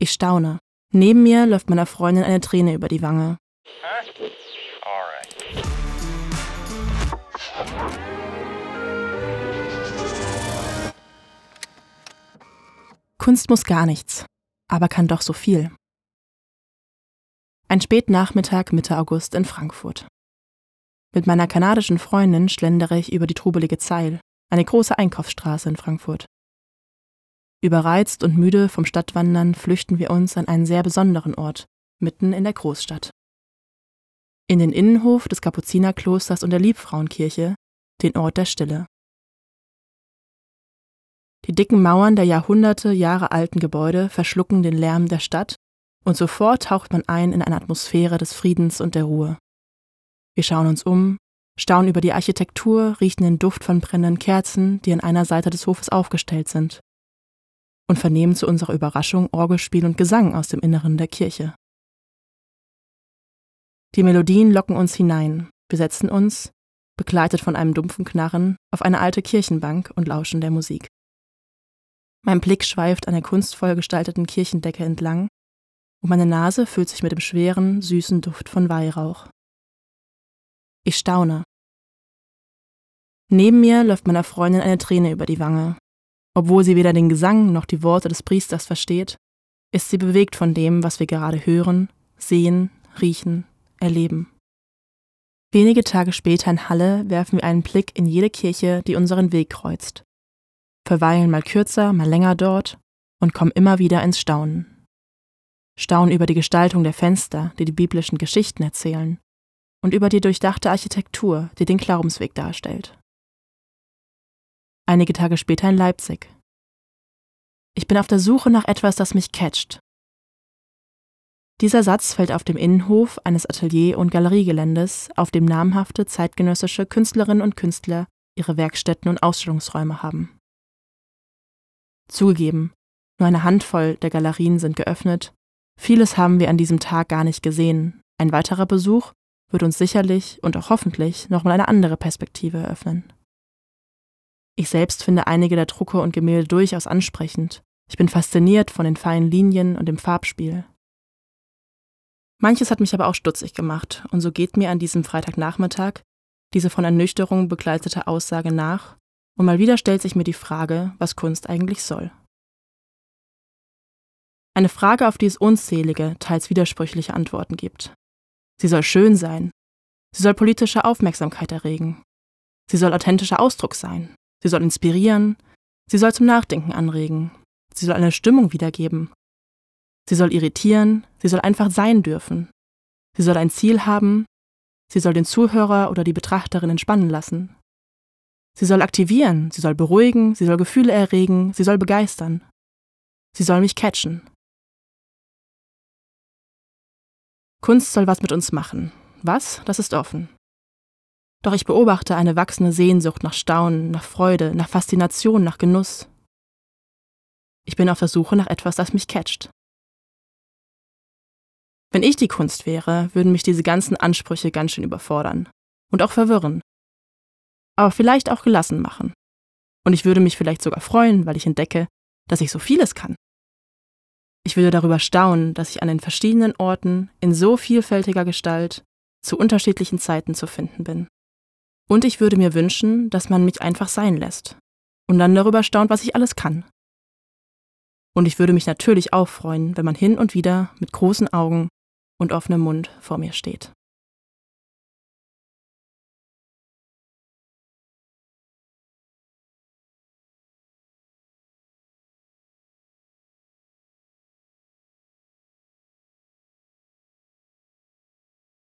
Ich staune. Neben mir läuft meiner Freundin eine Träne über die Wange. Kunst muss gar nichts, aber kann doch so viel. Ein Spätnachmittag Mitte August in Frankfurt. Mit meiner kanadischen Freundin schlendere ich über die trubelige Zeil, eine große Einkaufsstraße in Frankfurt. Überreizt und müde vom Stadtwandern flüchten wir uns an einen sehr besonderen Ort, mitten in der Großstadt. In den Innenhof des Kapuzinerklosters und der Liebfrauenkirche, den Ort der Stille. Die dicken Mauern der Jahrhunderte Jahre alten Gebäude verschlucken den Lärm der Stadt und sofort taucht man ein in eine Atmosphäre des Friedens und der Ruhe. Wir schauen uns um, staunen über die Architektur, riechen den Duft von brennenden Kerzen, die an einer Seite des Hofes aufgestellt sind und vernehmen zu unserer Überraschung Orgelspiel und Gesang aus dem Inneren der Kirche. Die Melodien locken uns hinein. Wir setzen uns, begleitet von einem dumpfen Knarren, auf eine alte Kirchenbank und lauschen der Musik. Mein Blick schweift an der kunstvoll gestalteten Kirchendecke entlang und meine Nase füllt sich mit dem schweren, süßen Duft von Weihrauch. Ich staune. Neben mir läuft meiner Freundin eine Träne über die Wange, obwohl sie weder den Gesang noch die Worte des Priesters versteht, ist sie bewegt von dem, was wir gerade hören, sehen, riechen, erleben. Wenige Tage später in Halle werfen wir einen Blick in jede Kirche, die unseren Weg kreuzt, verweilen mal kürzer, mal länger dort und kommen immer wieder ins Staunen. Staunen über die Gestaltung der Fenster, die die biblischen Geschichten erzählen, und über die durchdachte Architektur, die den Glaubensweg darstellt einige Tage später in Leipzig. Ich bin auf der Suche nach etwas, das mich catcht. Dieser Satz fällt auf dem Innenhof eines Atelier- und Galeriegeländes, auf dem namhafte zeitgenössische Künstlerinnen und Künstler ihre Werkstätten und Ausstellungsräume haben. Zugegeben, nur eine Handvoll der Galerien sind geöffnet, vieles haben wir an diesem Tag gar nicht gesehen, ein weiterer Besuch wird uns sicherlich und auch hoffentlich nochmal eine andere Perspektive eröffnen. Ich selbst finde einige der Drucke und Gemälde durchaus ansprechend. Ich bin fasziniert von den feinen Linien und dem Farbspiel. Manches hat mich aber auch stutzig gemacht, und so geht mir an diesem Freitagnachmittag diese von Ernüchterung begleitete Aussage nach, und mal wieder stellt sich mir die Frage, was Kunst eigentlich soll. Eine Frage, auf die es unzählige, teils widersprüchliche Antworten gibt. Sie soll schön sein. Sie soll politische Aufmerksamkeit erregen. Sie soll authentischer Ausdruck sein. Sie soll inspirieren, sie soll zum Nachdenken anregen, sie soll eine Stimmung wiedergeben. Sie soll irritieren, sie soll einfach sein dürfen. Sie soll ein Ziel haben, sie soll den Zuhörer oder die Betrachterin entspannen lassen. Sie soll aktivieren, sie soll beruhigen, sie soll Gefühle erregen, sie soll begeistern. Sie soll mich catchen. Kunst soll was mit uns machen. Was? Das ist offen. Doch ich beobachte eine wachsende Sehnsucht nach Staunen, nach Freude, nach Faszination, nach Genuss. Ich bin auf der Suche nach etwas, das mich catcht. Wenn ich die Kunst wäre, würden mich diese ganzen Ansprüche ganz schön überfordern und auch verwirren. Aber vielleicht auch gelassen machen. Und ich würde mich vielleicht sogar freuen, weil ich entdecke, dass ich so vieles kann. Ich würde darüber staunen, dass ich an den verschiedenen Orten in so vielfältiger Gestalt zu unterschiedlichen Zeiten zu finden bin. Und ich würde mir wünschen, dass man mich einfach sein lässt und dann darüber staunt, was ich alles kann. Und ich würde mich natürlich auch freuen, wenn man hin und wieder mit großen Augen und offenem Mund vor mir steht.